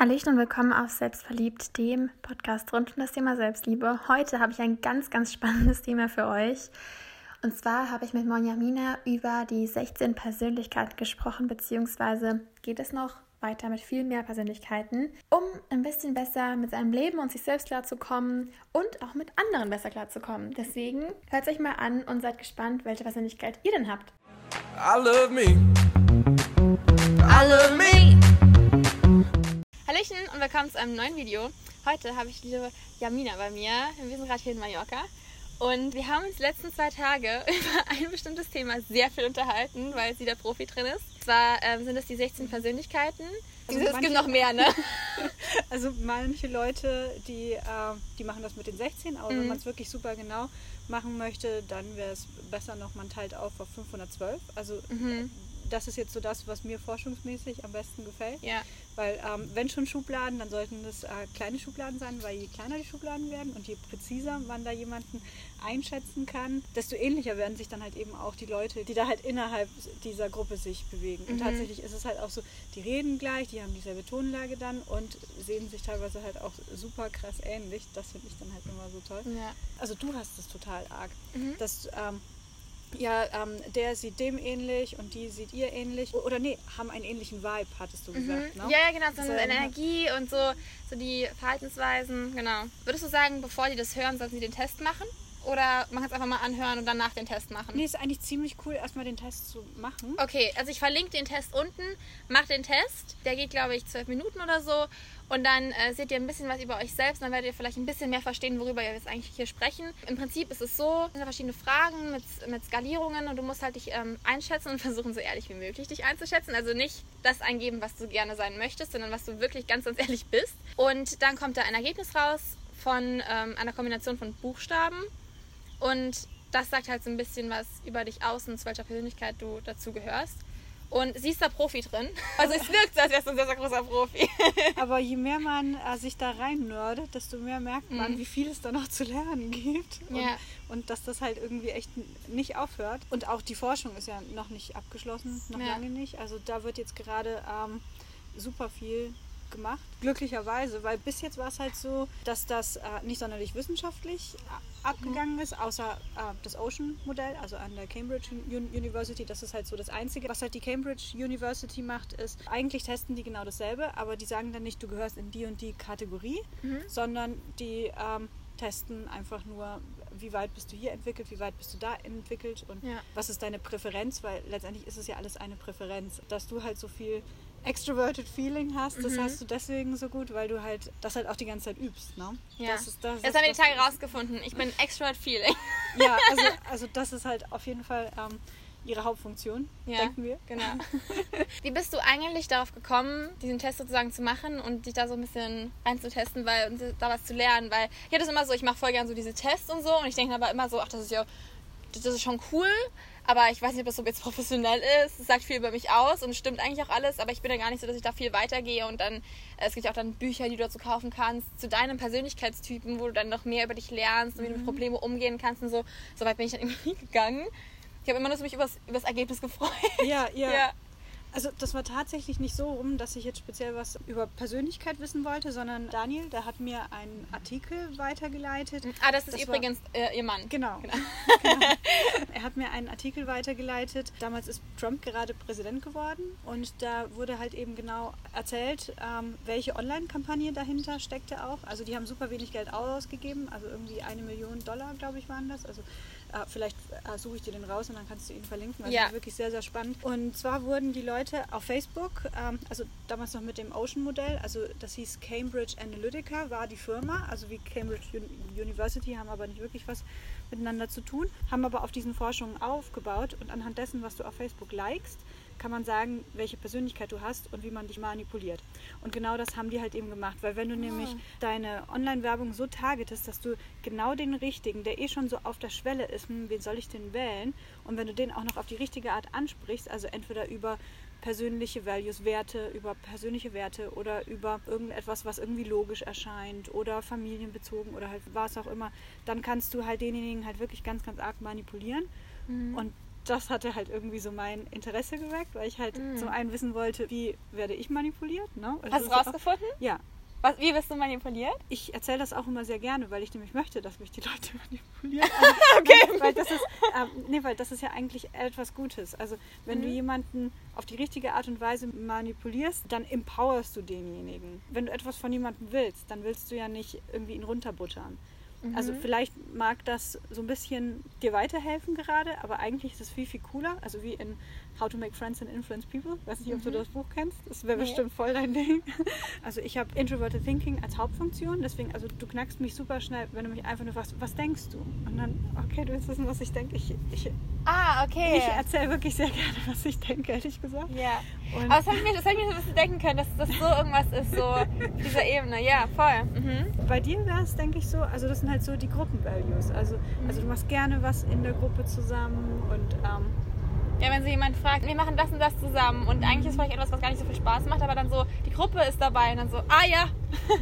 Hallöchen und willkommen auf Selbstverliebt, dem Podcast rund um das Thema Selbstliebe. Heute habe ich ein ganz, ganz spannendes Thema für euch. Und zwar habe ich mit Monjamina über die 16 Persönlichkeiten gesprochen, beziehungsweise geht es noch weiter mit viel mehr Persönlichkeiten, um ein bisschen besser mit seinem Leben und sich selbst klarzukommen und auch mit anderen besser klarzukommen. Deswegen hört euch mal an und seid gespannt, welche Persönlichkeit ihr denn habt. I love me. I love me. Hallöchen und willkommen zu einem neuen Video. Heute habe ich die liebe Jamina bei mir. Wir sind gerade hier in Mallorca. Und wir haben uns die letzten zwei Tage über ein bestimmtes Thema sehr viel unterhalten, weil sie der Profi drin ist. Und zwar ähm, sind es die 16 Persönlichkeiten. Also es gibt noch mehr, ne? also manche Leute, die, äh, die machen das mit den 16, aber mhm. wenn man es wirklich super genau machen möchte, dann wäre es besser noch, man teilt auf auf 512. Also mhm das ist jetzt so das, was mir forschungsmäßig am besten gefällt. Ja. Weil ähm, wenn schon Schubladen, dann sollten das äh, kleine Schubladen sein, weil je kleiner die Schubladen werden und je präziser man da jemanden einschätzen kann, desto ähnlicher werden sich dann halt eben auch die Leute, die da halt innerhalb dieser Gruppe sich bewegen. Und mhm. tatsächlich ist es halt auch so, die reden gleich, die haben dieselbe Tonlage dann und sehen sich teilweise halt auch super krass ähnlich. Das finde ich dann halt immer so toll. Ja. Also du hast es total arg. Mhm. Dass ähm, ja, ähm, der sieht dem ähnlich und die sieht ihr ähnlich. Oder nee, haben einen ähnlichen Vibe, hattest du mhm. gesagt. Ne? Ja, genau, so eine Energie und so, so die Verhaltensweisen, genau. Würdest du sagen, bevor die das hören, sollten sie den Test machen? Oder man kann es einfach mal anhören und danach den Test machen? Nee, ist eigentlich ziemlich cool, erstmal den Test zu machen. Okay, also ich verlinke den Test unten. Mach den Test. Der geht, glaube ich, zwölf Minuten oder so. Und dann äh, seht ihr ein bisschen was über euch selbst. Dann werdet ihr vielleicht ein bisschen mehr verstehen, worüber wir jetzt eigentlich hier sprechen. Im Prinzip ist es so, es sind verschiedene Fragen mit, mit Skalierungen und du musst halt dich ähm, einschätzen und versuchen, so ehrlich wie möglich dich einzuschätzen. Also nicht das eingeben, was du gerne sein möchtest, sondern was du wirklich ganz, ganz ehrlich bist. Und dann kommt da ein Ergebnis raus von ähm, einer Kombination von Buchstaben und das sagt halt so ein bisschen was über dich aus und zu welcher Persönlichkeit du dazu gehörst. Und sie ist da Profi drin. Also es wirkt so, als wärst du ein sehr, sehr großer Profi. Aber je mehr man äh, sich da rein nerdet, desto mehr merkt man, mhm. wie viel es da noch zu lernen gibt. Und, ja. und dass das halt irgendwie echt nicht aufhört. Und auch die Forschung ist ja noch nicht abgeschlossen, noch ja. lange nicht. Also da wird jetzt gerade ähm, super viel gemacht, glücklicherweise, weil bis jetzt war es halt so, dass das äh, nicht sonderlich wissenschaftlich äh, abgegangen mhm. ist, außer äh, das Ocean-Modell, also an der Cambridge University. Das ist halt so das Einzige. Was halt die Cambridge University macht, ist, eigentlich testen die genau dasselbe, aber die sagen dann nicht, du gehörst in die und die Kategorie, mhm. sondern die ähm, testen einfach nur, wie weit bist du hier entwickelt, wie weit bist du da entwickelt und ja. was ist deine Präferenz, weil letztendlich ist es ja alles eine Präferenz, dass du halt so viel extroverted Feeling hast, das mhm. hast du deswegen so gut, weil du halt das halt auch die ganze Zeit übst, ne? Ja. Das, ist, das, das haben wir die Tage rausgefunden. Ich bin extrovert Feeling. Ja, also, also das ist halt auf jeden Fall ähm, ihre Hauptfunktion, ja, denken wir. Genau. Wie bist du eigentlich darauf gekommen, diesen Test sozusagen zu machen und dich da so ein bisschen einzutesten, weil da was zu lernen? Weil ich hatte es immer so, ich mache voll gern so diese Tests und so und ich denke aber immer so, ach, das ist ja, das ist schon cool, aber ich weiß nicht, ob das so jetzt professionell ist. Es sagt viel über mich aus und stimmt eigentlich auch alles. Aber ich bin ja gar nicht so, dass ich da viel weitergehe. Und dann, äh, es gibt ja auch dann Bücher, die du dazu kaufen kannst, zu deinem Persönlichkeitstypen, wo du dann noch mehr über dich lernst und wie du mit mhm. Problemen umgehen kannst und so. So weit bin ich dann irgendwie gegangen. Ich habe immer nur so mich über das Ergebnis gefreut. Ja, ja. ja. Also das war tatsächlich nicht so rum, dass ich jetzt speziell was über Persönlichkeit wissen wollte, sondern Daniel, der hat mir einen Artikel weitergeleitet. Ah, das ist das übrigens war, äh, ihr Mann. Genau. genau. genau. Er hat mir einen Artikel weitergeleitet. Damals ist Trump gerade Präsident geworden und da wurde halt eben genau erzählt, ähm, welche Online-Kampagne dahinter steckte auch. Also die haben super wenig Geld ausgegeben, also irgendwie eine Million Dollar, glaube ich, waren das. Also vielleicht äh, suche ich dir den raus und dann kannst du ihn verlinken. Also ja. wirklich sehr, sehr spannend. Und zwar wurden die Leute auf Facebook, ähm, also damals noch mit dem Ocean-Modell, also das hieß Cambridge Analytica, war die Firma, also wie Cambridge University, haben aber nicht wirklich was miteinander zu tun, haben aber auf diesen Forschungen aufgebaut und anhand dessen, was du auf Facebook likest, kann man sagen, welche Persönlichkeit du hast und wie man dich manipuliert. Und genau das haben die halt eben gemacht, weil wenn du oh. nämlich deine Online-Werbung so targetest, dass du genau den richtigen, der eh schon so auf der Schwelle ist, hm, wen soll ich denn wählen? Und wenn du den auch noch auf die richtige Art ansprichst, also entweder über persönliche Values, Werte, über persönliche Werte oder über irgendetwas, was irgendwie logisch erscheint oder familienbezogen oder halt was auch immer, dann kannst du halt denjenigen halt wirklich ganz, ganz arg manipulieren. Mhm. Und das hatte halt irgendwie so mein Interesse geweckt, weil ich halt mm. zum einen wissen wollte, wie werde ich manipuliert. Ne? Also Hast du rausgefunden? Auch, ja, was, wie wirst du manipuliert? Ich erzähle das auch immer sehr gerne, weil ich nämlich möchte, dass mich die Leute manipulieren. Also, okay. Weil das, ist, äh, nee, weil das ist ja eigentlich etwas Gutes. Also wenn mhm. du jemanden auf die richtige Art und Weise manipulierst, dann empowerst du denjenigen. Wenn du etwas von jemandem willst, dann willst du ja nicht irgendwie ihn runterbuttern. Mhm. Also vielleicht mag das so ein bisschen dir weiterhelfen gerade, aber eigentlich ist es viel, viel cooler. Also wie in How to Make Friends and Influence People. Weiß nicht, ob mhm. du das Buch kennst. Das wäre nee. bestimmt voll dein Ding. Also ich habe Introverted Thinking als Hauptfunktion. Deswegen, also du knackst mich super schnell, wenn du mich einfach nur fragst, was denkst du? Und dann, okay, du willst wissen, was ich denke. Ich, ich, ah, okay. Ich erzähle wirklich sehr gerne, was ich denke, ehrlich gesagt. Ja. Und Aber das habe ich, mir, das hab ich mir so ein bisschen denken können, dass das so irgendwas ist, so auf dieser Ebene. Ja, voll. Mhm. Bei dir wäre es, denke ich, so, also das sind halt so die Gruppenvalues. Also, also du machst gerne was in der Gruppe zusammen und ähm, ja, wenn so jemand fragt, wir machen das und das zusammen und eigentlich ist vielleicht etwas, was gar nicht so viel Spaß macht, aber dann so, die Gruppe ist dabei und dann so, ah ja.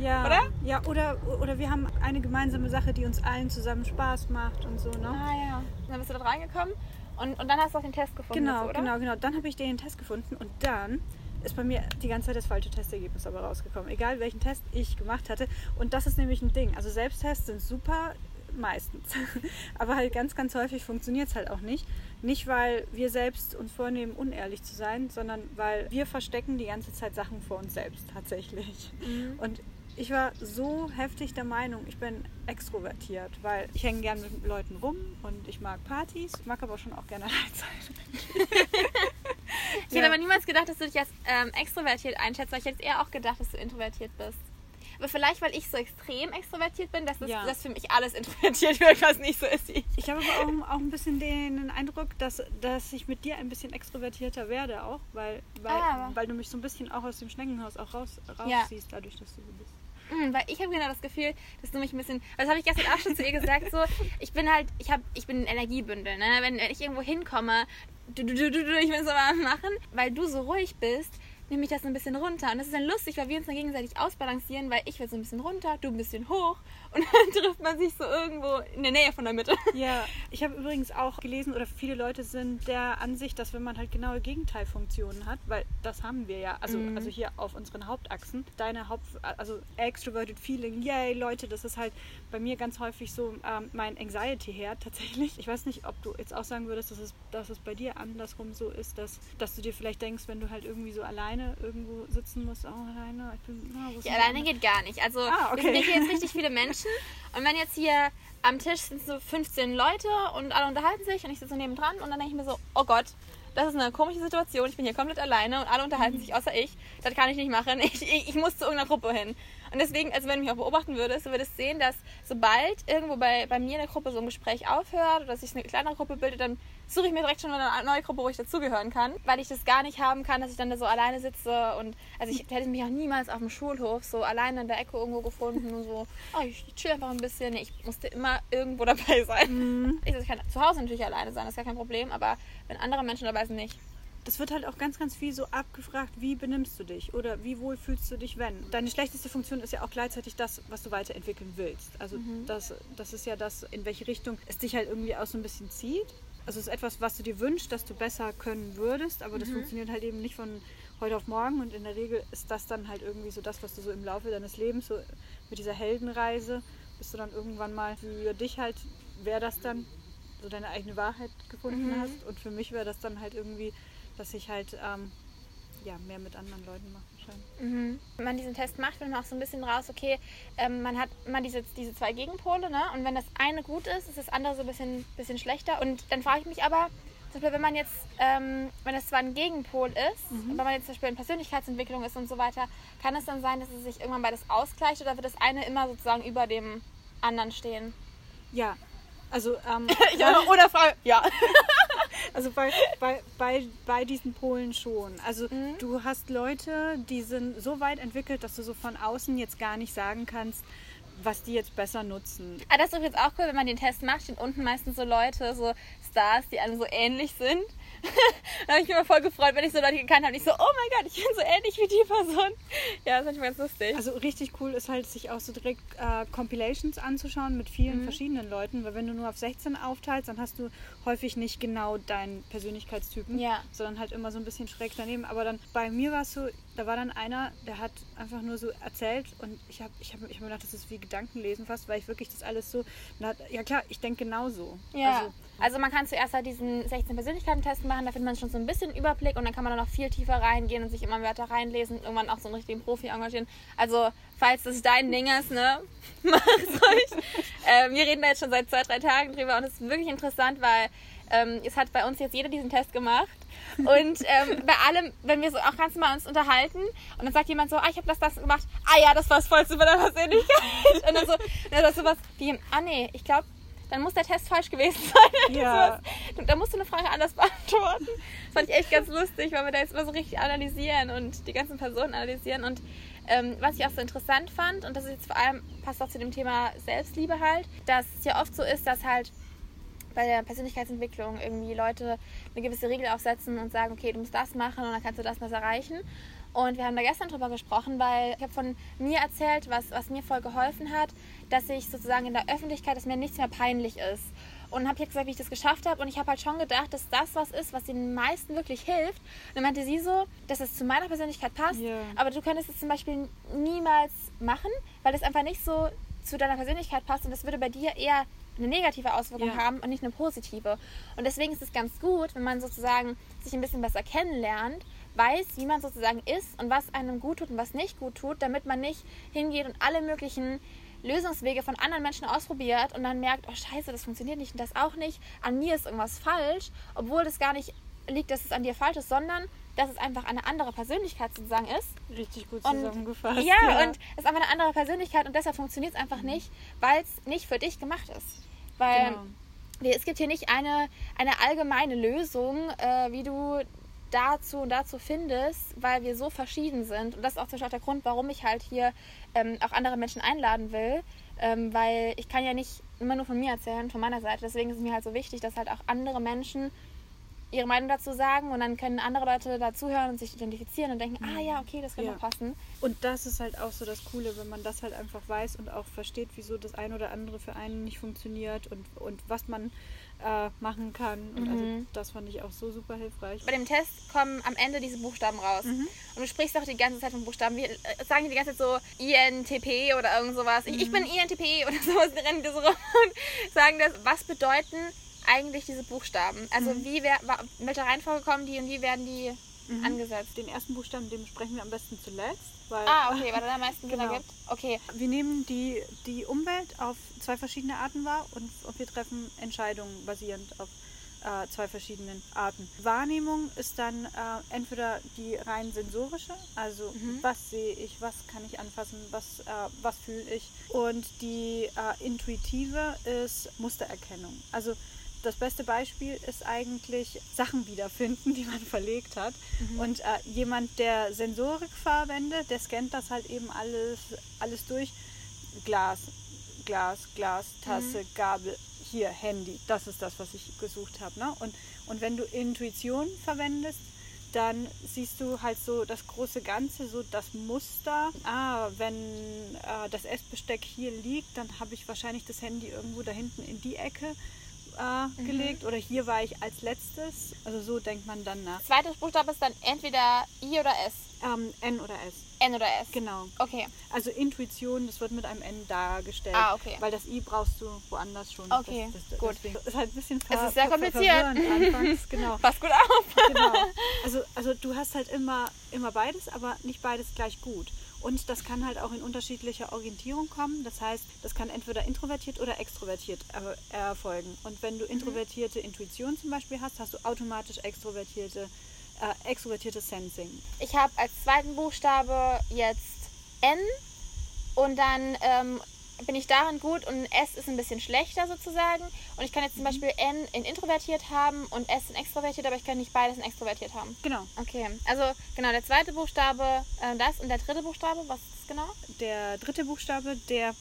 Ja. oder? Ja, oder, oder wir haben eine gemeinsame Sache, die uns allen zusammen Spaß macht und so, ne? Ah ja. Und dann bist du da reingekommen und, und dann hast du auch den Test gefunden. Genau, dazu, genau, genau. Dann habe ich den Test gefunden und dann ist bei mir die ganze Zeit das falsche Testergebnis aber rausgekommen. Egal welchen Test ich gemacht hatte. Und das ist nämlich ein Ding. Also Selbsttests sind super, meistens. aber halt ganz, ganz häufig funktioniert es halt auch nicht. Nicht, weil wir selbst uns vornehmen, unehrlich zu sein, sondern weil wir verstecken die ganze Zeit Sachen vor uns selbst tatsächlich. Mhm. Und ich war so heftig der Meinung, ich bin extrovertiert, weil ich hänge gern mit Leuten rum und ich mag Partys, mag aber schon auch gerne allein sein. ich ja. hätte aber niemals gedacht, dass du dich als ähm, extrovertiert einschätzt, weil ich hätte eher auch gedacht, dass du introvertiert bist. Aber vielleicht, weil ich so extrem extrovertiert bin, dass das, ja. dass für mich alles introvertiert wird, was nicht so ist. Ich, ich habe aber auch, auch ein bisschen den Eindruck, dass, dass ich mit dir ein bisschen extrovertierter werde auch, weil, weil, ah. weil du mich so ein bisschen auch aus dem Schneckenhaus auch raus, rausziehst, ja. dadurch, dass du so bist. Mhm, weil ich habe genau das Gefühl, dass du mich ein bisschen, das habe ich gestern auch schon zu ihr gesagt, so, ich bin halt, ich habe, ich bin ein Energiebündel, ne? Wenn, wenn ich irgendwo hinkomme, du, du, du, du, ich will es aber machen, weil du so ruhig bist, nehme ich das ein bisschen runter. Und das ist dann lustig, weil wir uns dann gegenseitig ausbalancieren, weil ich will so ein bisschen runter, du ein bisschen hoch. Und dann trifft man sich so irgendwo in der Nähe von der Mitte. Ja, ich habe übrigens auch gelesen, oder viele Leute sind der Ansicht, dass wenn man halt genaue Gegenteilfunktionen hat, weil das haben wir ja, also, mhm. also hier auf unseren Hauptachsen, deine Haupt, also extroverted feeling, yay, Leute, das ist halt bei mir ganz häufig so ähm, mein Anxiety-Herd tatsächlich. Ich weiß nicht, ob du jetzt auch sagen würdest, dass es, dass es bei dir andersrum so ist, dass, dass du dir vielleicht denkst, wenn du halt irgendwie so alleine irgendwo sitzen musst, oh, alleine, ich bin, oh, Ja, alleine geht gar nicht. Also, ah, okay. wir sind hier jetzt richtig viele Menschen und wenn jetzt hier am Tisch sind so 15 Leute und alle unterhalten sich und ich sitze nebendran und dann denke ich mir so, oh Gott, das ist eine komische Situation, ich bin hier komplett alleine und alle unterhalten mhm. sich außer ich. Das kann ich nicht machen. Ich, ich, ich muss zu irgendeiner Gruppe hin. Und deswegen, also wenn du mich auch beobachten würdest, du würdest sehen, dass sobald irgendwo bei, bei mir in der Gruppe so ein Gespräch aufhört oder sich eine kleinere Gruppe bildet, dann suche ich mir direkt schon eine neue Gruppe, wo ich dazugehören kann, weil ich das gar nicht haben kann, dass ich dann da so alleine sitze und also ich hätte mich auch niemals auf dem Schulhof so alleine in der Ecke irgendwo gefunden und so, oh, ich chill einfach ein bisschen. Nee, ich musste immer irgendwo dabei sein. Mhm. Ich, also ich kann zu Hause natürlich alleine sein, das ist gar kein Problem, aber wenn andere Menschen dabei sind, nicht das wird halt auch ganz, ganz viel so abgefragt, wie benimmst du dich oder wie wohl fühlst du dich, wenn. Deine schlechteste Funktion ist ja auch gleichzeitig das, was du weiterentwickeln willst. Also mhm. das, das ist ja das, in welche Richtung es dich halt irgendwie auch so ein bisschen zieht. Also es ist etwas, was du dir wünschst, dass du besser können würdest, aber das mhm. funktioniert halt eben nicht von heute auf morgen und in der Regel ist das dann halt irgendwie so das, was du so im Laufe deines Lebens, so mit dieser Heldenreise, bis du dann irgendwann mal für dich halt, wäre das dann so deine eigene Wahrheit gefunden mhm. hast und für mich wäre das dann halt irgendwie dass ich halt ähm, ja, mehr mit anderen Leuten mache. Mhm. Wenn man diesen Test macht, findet man auch so ein bisschen raus, okay, ähm, man hat immer diese, diese zwei Gegenpole, ne? Und wenn das eine gut ist, ist das andere so ein bisschen, bisschen schlechter. Und dann frage ich mich aber, zum Beispiel, wenn man jetzt, ähm, wenn das zwar ein Gegenpol ist, mhm. wenn man jetzt zum Beispiel in Persönlichkeitsentwicklung ist und so weiter, kann es dann sein, dass es sich irgendwann beides ausgleicht oder wird das eine immer sozusagen über dem anderen stehen? Ja, also, ähm, ja, oder Frage, ja. also bei, bei, bei, bei diesen Polen schon. Also mhm. du hast Leute, die sind so weit entwickelt, dass du so von außen jetzt gar nicht sagen kannst, was die jetzt besser nutzen. Ah, das ist übrigens auch cool, wenn man den Test macht, stehen unten meistens so Leute, so Stars, die alle so ähnlich sind. da habe ich mich immer voll gefreut, wenn ich so Leute gekannt habe. Ich so, oh mein Gott, ich bin so ähnlich wie die Person. Ja, das fand ich ganz lustig. Also richtig cool ist halt, sich auch so direkt äh, Compilations anzuschauen mit vielen mhm. verschiedenen Leuten. Weil wenn du nur auf 16 aufteilst, dann hast du häufig nicht genau deinen Persönlichkeitstypen, ja. sondern halt immer so ein bisschen schräg daneben. Aber dann bei mir war es so, da war dann einer, der hat einfach nur so erzählt und ich habe ich hab, ich hab mir gedacht, das ist wie Gedankenlesen fast, weil ich wirklich das alles so, ja klar, ich denke genauso. Ja. Also, also man kann zuerst halt diesen 16 Persönlichkeiten-Test machen, da findet man schon so ein bisschen Überblick und dann kann man dann noch viel tiefer reingehen und sich immer Wörter reinlesen und irgendwann auch so einen richtigen Profi engagieren. Also falls das dein Ding ist, ne, mach's ruhig. äh, wir reden da jetzt schon seit zwei, drei Tagen drüber und es ist wirklich interessant, weil ähm, es hat bei uns jetzt jeder diesen Test gemacht. Und ähm, bei allem, wenn wir so auch ganz mal uns unterhalten und dann sagt jemand so, ah, ich habe das, das gemacht, ah ja, das war das Vollste bei deiner Persönlichkeit. Und dann so, dann ist sowas wie, ah nee, ich glaube, dann muss der Test falsch gewesen sein. Ja. da musst du eine Frage anders beantworten. Das fand ich echt ganz lustig, weil wir da jetzt immer so richtig analysieren und die ganzen Personen analysieren. Und ähm, was ich auch so interessant fand, und das ist jetzt vor allem, passt auch zu dem Thema Selbstliebe halt, dass es ja oft so ist, dass halt bei der Persönlichkeitsentwicklung irgendwie Leute eine gewisse Regel aufsetzen und sagen, okay, du musst das machen und dann kannst du das und das erreichen. Und wir haben da gestern drüber gesprochen, weil ich habe von mir erzählt, was, was mir voll geholfen hat, dass ich sozusagen in der Öffentlichkeit, dass mir nichts mehr peinlich ist. Und habe jetzt gesagt, wie ich das geschafft habe. Und ich habe halt schon gedacht, dass das was ist, was den meisten wirklich hilft. Und dann meinte sie so, dass es zu meiner Persönlichkeit passt. Yeah. Aber du könntest es zum Beispiel niemals machen, weil das einfach nicht so zu deiner Persönlichkeit passt. Und das würde bei dir eher eine negative Auswirkung ja. haben und nicht eine positive. Und deswegen ist es ganz gut, wenn man sozusagen sich ein bisschen besser kennenlernt, weiß, wie man sozusagen ist und was einem gut tut und was nicht gut tut, damit man nicht hingeht und alle möglichen Lösungswege von anderen Menschen ausprobiert und dann merkt, oh scheiße, das funktioniert nicht und das auch nicht, an mir ist irgendwas falsch, obwohl das gar nicht liegt, dass es an dir falsch ist, sondern dass es einfach eine andere Persönlichkeit sozusagen ist. Richtig gut zusammengefasst. ja, ja, und es ist einfach eine andere Persönlichkeit und deshalb funktioniert es einfach nicht, weil es nicht für dich gemacht ist. Weil genau. es gibt hier nicht eine, eine allgemeine Lösung, äh, wie du dazu und dazu findest, weil wir so verschieden sind. Und das ist auch zum Beispiel auch der Grund, warum ich halt hier ähm, auch andere Menschen einladen will. Ähm, weil ich kann ja nicht immer nur von mir erzählen, von meiner Seite. Deswegen ist es mir halt so wichtig, dass halt auch andere Menschen ihre Meinung dazu sagen und dann können andere Leute dazuhören und sich identifizieren und denken, ah ja, okay, das könnte ja. passen. Und das ist halt auch so das Coole, wenn man das halt einfach weiß und auch versteht, wieso das eine oder andere für einen nicht funktioniert und, und was man äh, machen kann. Und also mhm. also das fand ich auch so super hilfreich. Bei dem Test kommen am Ende diese Buchstaben raus. Mhm. Und du sprichst auch die ganze Zeit von Buchstaben. Wir äh, sagen die ganze Zeit so INTP oder irgend sowas. Mhm. Ich, ich, bin INTP oder sowas, rennen die so rum und sagen das. Was bedeuten eigentlich diese Buchstaben? Also mhm. wie wer, in welcher Reihenfolge kommen die und wie werden die mhm. angesetzt? Den ersten Buchstaben, den besprechen wir am besten zuletzt. Weil, ah, okay, weil er am meisten genau. gibt. Okay. Wir nehmen die, die Umwelt auf zwei verschiedene Arten wahr und, und wir treffen Entscheidungen basierend auf äh, zwei verschiedenen Arten. Wahrnehmung ist dann äh, entweder die rein sensorische, also mhm. was sehe ich, was kann ich anfassen, was, äh, was fühle ich. Und die äh, intuitive ist Mustererkennung. Also das beste Beispiel ist eigentlich Sachen wiederfinden, die man verlegt hat. Mhm. Und äh, jemand, der Sensorik verwendet, der scannt das halt eben alles, alles durch. Glas, Glas, Glas, Tasse, mhm. Gabel, hier, Handy. Das ist das, was ich gesucht habe. Ne? Und, und wenn du Intuition verwendest, dann siehst du halt so das große Ganze, so das Muster. Ah, wenn äh, das Essbesteck hier liegt, dann habe ich wahrscheinlich das Handy irgendwo da hinten in die Ecke äh, mhm. gelegt oder hier war ich als letztes. Also so denkt man dann nach. Zweites Buchstabe ist dann entweder I oder S. Ähm, N oder S. N oder S. Genau. Okay. Also Intuition, das wird mit einem N dargestellt. Ah, okay. Weil das I brauchst du woanders schon. Okay, das, das, gut. ist halt ein bisschen ver Es ist sehr kompliziert. anfangs, genau. Pass gut auf. genau. Also, also du hast halt immer, immer beides, aber nicht beides gleich gut. Und das kann halt auch in unterschiedlicher Orientierung kommen. Das heißt, das kann entweder introvertiert oder extrovertiert erfolgen. Und wenn du mhm. introvertierte Intuition zum Beispiel hast, hast du automatisch extrovertierte, äh, extrovertierte Sensing. Ich habe als zweiten Buchstabe jetzt N und dann ähm, bin ich darin gut und S ist ein bisschen schlechter sozusagen. Und ich kann jetzt zum mhm. Beispiel N in introvertiert haben und S in extrovertiert, aber ich kann nicht beides in extrovertiert haben. Genau. Okay, also genau, der zweite Buchstabe äh, das und der dritte Buchstabe, was ist das genau? Der dritte Buchstabe, der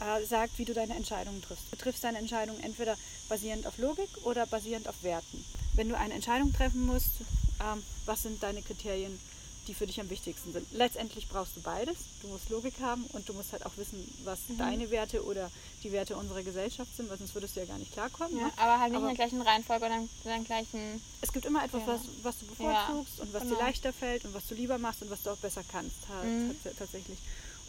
äh, sagt, wie du deine Entscheidungen triffst. Du triffst deine Entscheidungen entweder basierend auf Logik oder basierend auf Werten. Wenn du eine Entscheidung treffen musst, ähm, was sind deine Kriterien, die für dich am wichtigsten sind? Letztendlich brauchst du beides. Du musst Logik haben und du musst halt auch wissen, was mhm. deine Werte oder die Werte unserer Gesellschaft sind, weil sonst würdest du ja gar nicht klarkommen. Ja, ne? Aber halt nicht aber in der gleichen Reihenfolge oder in der gleichen. Es gibt immer etwas, ja. was, was du bevorzugst ja, und was genau. dir leichter fällt und was du lieber machst und was du auch besser kannst, halt, mhm. tatsächlich.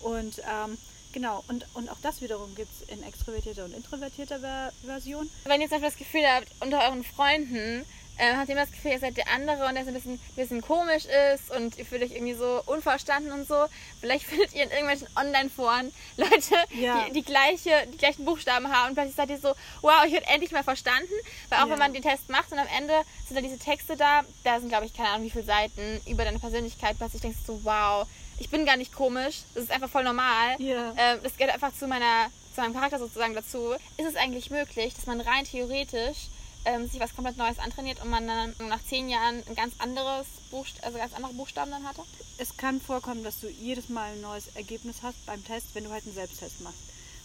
Und ähm, Genau, und, und auch das wiederum gibt es in extrovertierter und introvertierter Ver Version. Wenn ihr zum Beispiel das Gefühl habt, unter euren Freunden ähm, habt ihr immer das Gefühl, ihr seid der andere und der so ein bisschen, bisschen komisch ist und ihr fühlt euch irgendwie so unverstanden und so. Vielleicht findet ihr in irgendwelchen Online-Foren Leute, ja. die, die, gleiche, die gleichen Buchstaben haben und plötzlich seid ihr so, wow, ich werde endlich mal verstanden. Weil auch ja. wenn man den Test macht und am Ende sind dann diese Texte da, da sind glaube ich keine Ahnung wie viele Seiten über deine Persönlichkeit, plötzlich denkst du so, wow, ich bin gar nicht komisch, das ist einfach voll normal. Ja. Ähm, das gehört einfach zu meiner zu meinem Charakter sozusagen dazu. Ist es eigentlich möglich, dass man rein theoretisch ähm, sich was komplett Neues antrainiert und man dann nach zehn Jahren ein ganz anderes Buchst also ganz andere Buchstaben dann hatte? Es kann vorkommen, dass du jedes Mal ein neues Ergebnis hast beim Test, wenn du halt einen Selbsttest machst.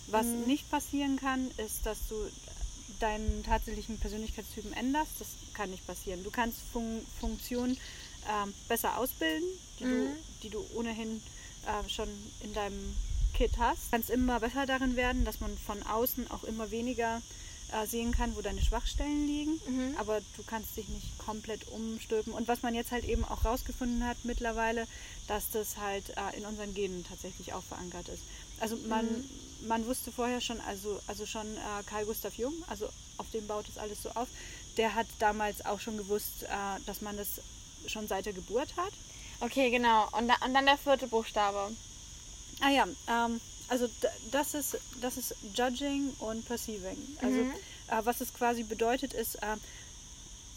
Was mhm. nicht passieren kann, ist, dass du deinen tatsächlichen Persönlichkeitstypen änderst. Das kann nicht passieren. Du kannst Fun Funktionen ähm, besser ausbilden, die, mhm. du, die du ohnehin äh, schon in deinem Kit hast. Du kannst immer besser darin werden, dass man von außen auch immer weniger äh, sehen kann, wo deine Schwachstellen liegen, mhm. aber du kannst dich nicht komplett umstülpen. Und was man jetzt halt eben auch rausgefunden hat mittlerweile, dass das halt äh, in unseren Genen tatsächlich auch verankert ist. Also man, mhm. man wusste vorher schon, also, also schon äh, Carl Gustav Jung, also auf dem baut das alles so auf, der hat damals auch schon gewusst, äh, dass man das schon seit der Geburt hat. Okay, genau. Und, da, und dann der vierte Buchstabe. Ah ja, ähm, also das ist, das ist Judging und Perceiving. Also mhm. äh, was es quasi bedeutet ist, äh,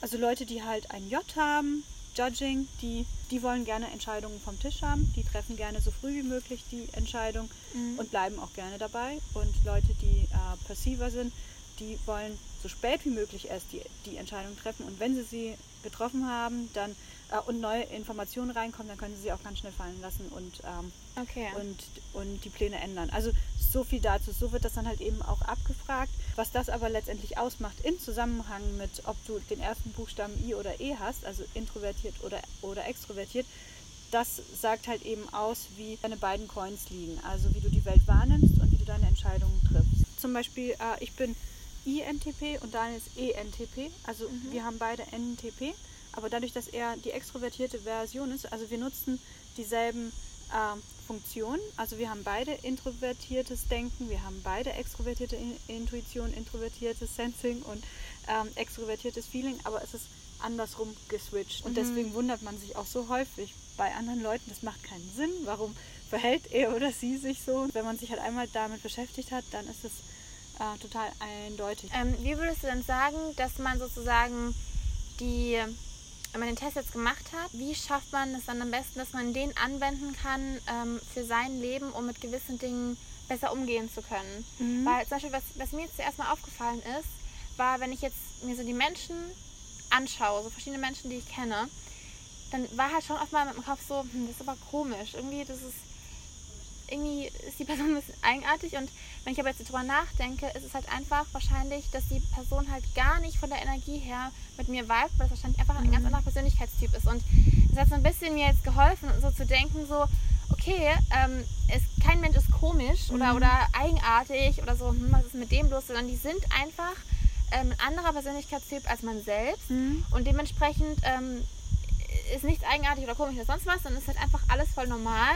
also Leute, die halt ein J haben, Judging, die, die wollen gerne Entscheidungen vom Tisch haben, die treffen gerne so früh wie möglich die Entscheidung mhm. und bleiben auch gerne dabei. Und Leute, die äh, Perceiver sind, die wollen so spät wie möglich erst die, die Entscheidung treffen und wenn sie sie getroffen haben, dann äh, und neue Informationen reinkommen, dann können sie sie auch ganz schnell fallen lassen und, ähm, okay. und, und die Pläne ändern. Also so viel dazu. So wird das dann halt eben auch abgefragt. Was das aber letztendlich ausmacht im Zusammenhang mit, ob du den ersten Buchstaben I oder E hast, also introvertiert oder, oder extrovertiert, das sagt halt eben aus, wie deine beiden Coins liegen. Also wie du die Welt wahrnimmst und wie du deine Entscheidungen triffst. Zum Beispiel, äh, ich bin INTP und Daniel ist ENTP. Also mhm. wir haben beide NTP. Aber dadurch, dass er die extrovertierte Version ist, also wir nutzen dieselben äh, Funktionen. Also wir haben beide introvertiertes Denken, wir haben beide extrovertierte Intuition, introvertiertes Sensing und ähm, extrovertiertes Feeling, aber es ist andersrum geswitcht. Und mhm. deswegen wundert man sich auch so häufig bei anderen Leuten, das macht keinen Sinn. Warum verhält er oder sie sich so? Wenn man sich halt einmal damit beschäftigt hat, dann ist es äh, total eindeutig. Ähm, wie würdest du denn sagen, dass man sozusagen die wenn man den Test jetzt gemacht hat, wie schafft man es dann am besten, dass man den anwenden kann ähm, für sein Leben, um mit gewissen Dingen besser umgehen zu können? Mhm. Weil zum Beispiel, was, was mir jetzt zuerst mal aufgefallen ist, war, wenn ich jetzt mir so die Menschen anschaue, so verschiedene Menschen, die ich kenne, dann war halt schon oft mal mit dem Kopf so, hm, das ist aber komisch. Irgendwie, das ist irgendwie ist die Person ein bisschen eigenartig und wenn ich aber jetzt darüber nachdenke, ist es halt einfach wahrscheinlich, dass die Person halt gar nicht von der Energie her mit mir vibet, weil es wahrscheinlich einfach ein mhm. ganz anderer Persönlichkeitstyp ist. Und es hat so ein bisschen mir jetzt geholfen, so zu denken, so, okay, ähm, es, kein Mensch ist komisch oder, mhm. oder eigenartig oder so, hm, was ist mit dem los, sondern die sind einfach ähm, ein anderer Persönlichkeitstyp als man selbst mhm. und dementsprechend ähm, ist nichts eigenartig oder komisch oder sonst was, sondern es ist halt einfach alles voll normal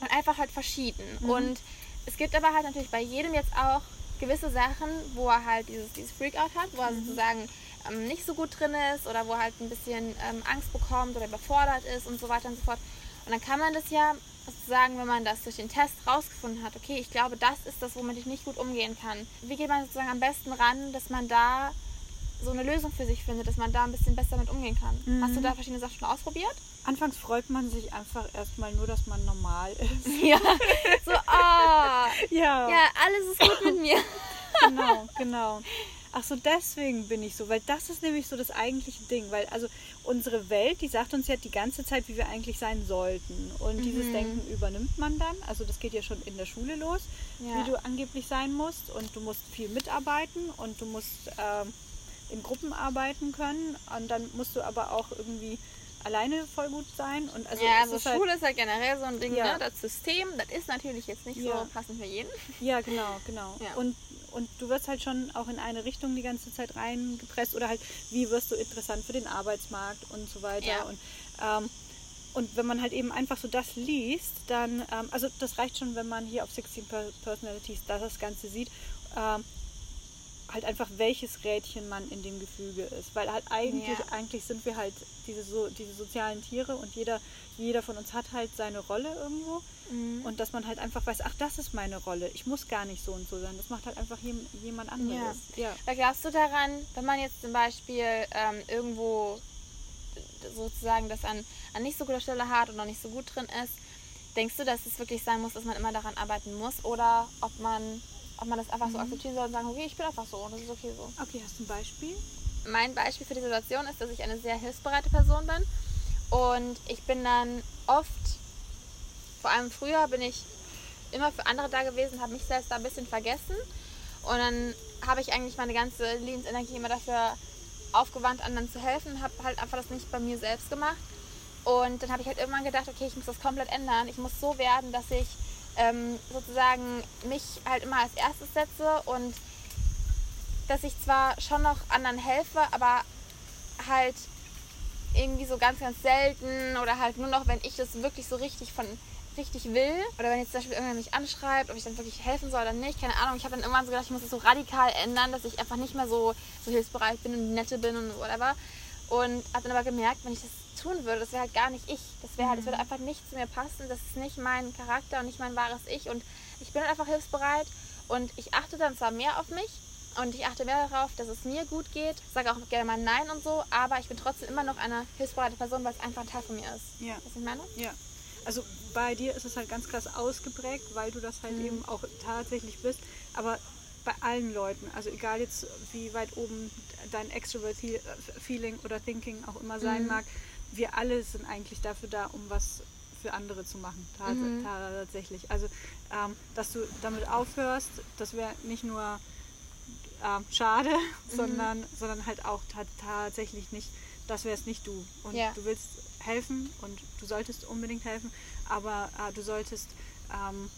und einfach halt verschieden. Mhm. Und es gibt aber halt natürlich bei jedem jetzt auch gewisse Sachen, wo er halt dieses, dieses Freakout hat, wo er mhm. sozusagen ähm, nicht so gut drin ist oder wo er halt ein bisschen ähm, Angst bekommt oder überfordert ist und so weiter und so fort. Und dann kann man das ja sozusagen, wenn man das durch den Test rausgefunden hat, okay, ich glaube, das ist das, womit ich nicht gut umgehen kann. Wie geht man sozusagen am besten ran, dass man da so eine Lösung für sich findet, dass man da ein bisschen besser mit umgehen kann? Mhm. Hast du da verschiedene Sachen schon ausprobiert? Anfangs freut man sich einfach erstmal nur, dass man normal ist. Ja, so, ah, oh, ja. ja, alles ist gut mit mir. genau, genau. Ach so, deswegen bin ich so, weil das ist nämlich so das eigentliche Ding, weil also unsere Welt, die sagt uns ja die ganze Zeit, wie wir eigentlich sein sollten. Und mhm. dieses Denken übernimmt man dann. Also das geht ja schon in der Schule los, ja. wie du angeblich sein musst. Und du musst viel mitarbeiten und du musst ähm, in Gruppen arbeiten können. Und dann musst du aber auch irgendwie alleine voll gut sein. Und also ja, also ist Schule halt, ist halt generell so ein Ding, ja. ne? Das System, das ist natürlich jetzt nicht ja. so passend für jeden. Ja, genau, genau. Ja. Und, und du wirst halt schon auch in eine Richtung die ganze Zeit reingepresst oder halt, wie wirst du interessant für den Arbeitsmarkt und so weiter. Und, ähm, und wenn man halt eben einfach so das liest, dann, ähm, also das reicht schon, wenn man hier auf 16 Personalities das Ganze sieht. Ähm, halt einfach welches Rädchen man in dem Gefüge ist. Weil halt eigentlich, ja. eigentlich sind wir halt diese, so, diese sozialen Tiere und jeder, jeder von uns hat halt seine Rolle irgendwo. Mhm. Und dass man halt einfach weiß, ach, das ist meine Rolle. Ich muss gar nicht so und so sein. Das macht halt einfach jemand anderes. Ja. ja. Da glaubst du daran, wenn man jetzt zum Beispiel ähm, irgendwo sozusagen das an, an nicht so guter Stelle hat und noch nicht so gut drin ist, denkst du, dass es wirklich sein muss, dass man immer daran arbeiten muss? Oder ob man ob man das einfach so mhm. akzeptieren soll und sagen, okay, ich bin einfach so und das ist okay so. Okay, hast du ein Beispiel? Mein Beispiel für die Situation ist, dass ich eine sehr hilfsbereite Person bin und ich bin dann oft, vor allem früher, bin ich immer für andere da gewesen, habe mich selbst da ein bisschen vergessen und dann habe ich eigentlich meine ganze Lebensenergie immer dafür aufgewandt, anderen zu helfen, habe halt einfach das nicht bei mir selbst gemacht und dann habe ich halt irgendwann gedacht, okay, ich muss das komplett ändern, ich muss so werden, dass ich ähm, sozusagen mich halt immer als erstes setze und dass ich zwar schon noch anderen helfe, aber halt irgendwie so ganz, ganz selten oder halt nur noch, wenn ich das wirklich so richtig von richtig will oder wenn jetzt zum Beispiel irgendwer mich anschreibt, ob ich dann wirklich helfen soll oder nicht, keine Ahnung. Ich habe dann irgendwann so gedacht, ich muss das so radikal ändern, dass ich einfach nicht mehr so, so hilfsbereit bin und nette bin und whatever. Und habe dann aber gemerkt, wenn ich das tun würde, das wäre halt gar nicht ich. Das wäre halt, das würde mhm. einfach nicht zu mir passen. Das ist nicht mein Charakter und nicht mein wahres Ich. Und ich bin halt einfach hilfsbereit und ich achte dann zwar mehr auf mich und ich achte mehr darauf, dass es mir gut geht. Ich sage auch gerne mal Nein und so, aber ich bin trotzdem immer noch eine hilfsbereite Person, weil es einfach ein Teil von mir ist. Ja. Was ich meine? Ja. Also bei dir ist es halt ganz krass ausgeprägt, weil du das halt mhm. eben auch tatsächlich bist. Aber bei allen Leuten, also egal jetzt wie weit oben dein Extrovert Feeling oder Thinking auch immer sein mhm. mag, wir alle sind eigentlich dafür da, um was für andere zu machen, mhm. tatsächlich. Also, ähm, dass du damit aufhörst, das wäre nicht nur ähm, schade, mhm. sondern, sondern halt auch tatsächlich nicht, das wäre es nicht du. Und ja. du willst helfen und du solltest unbedingt helfen, aber äh, du solltest ähm,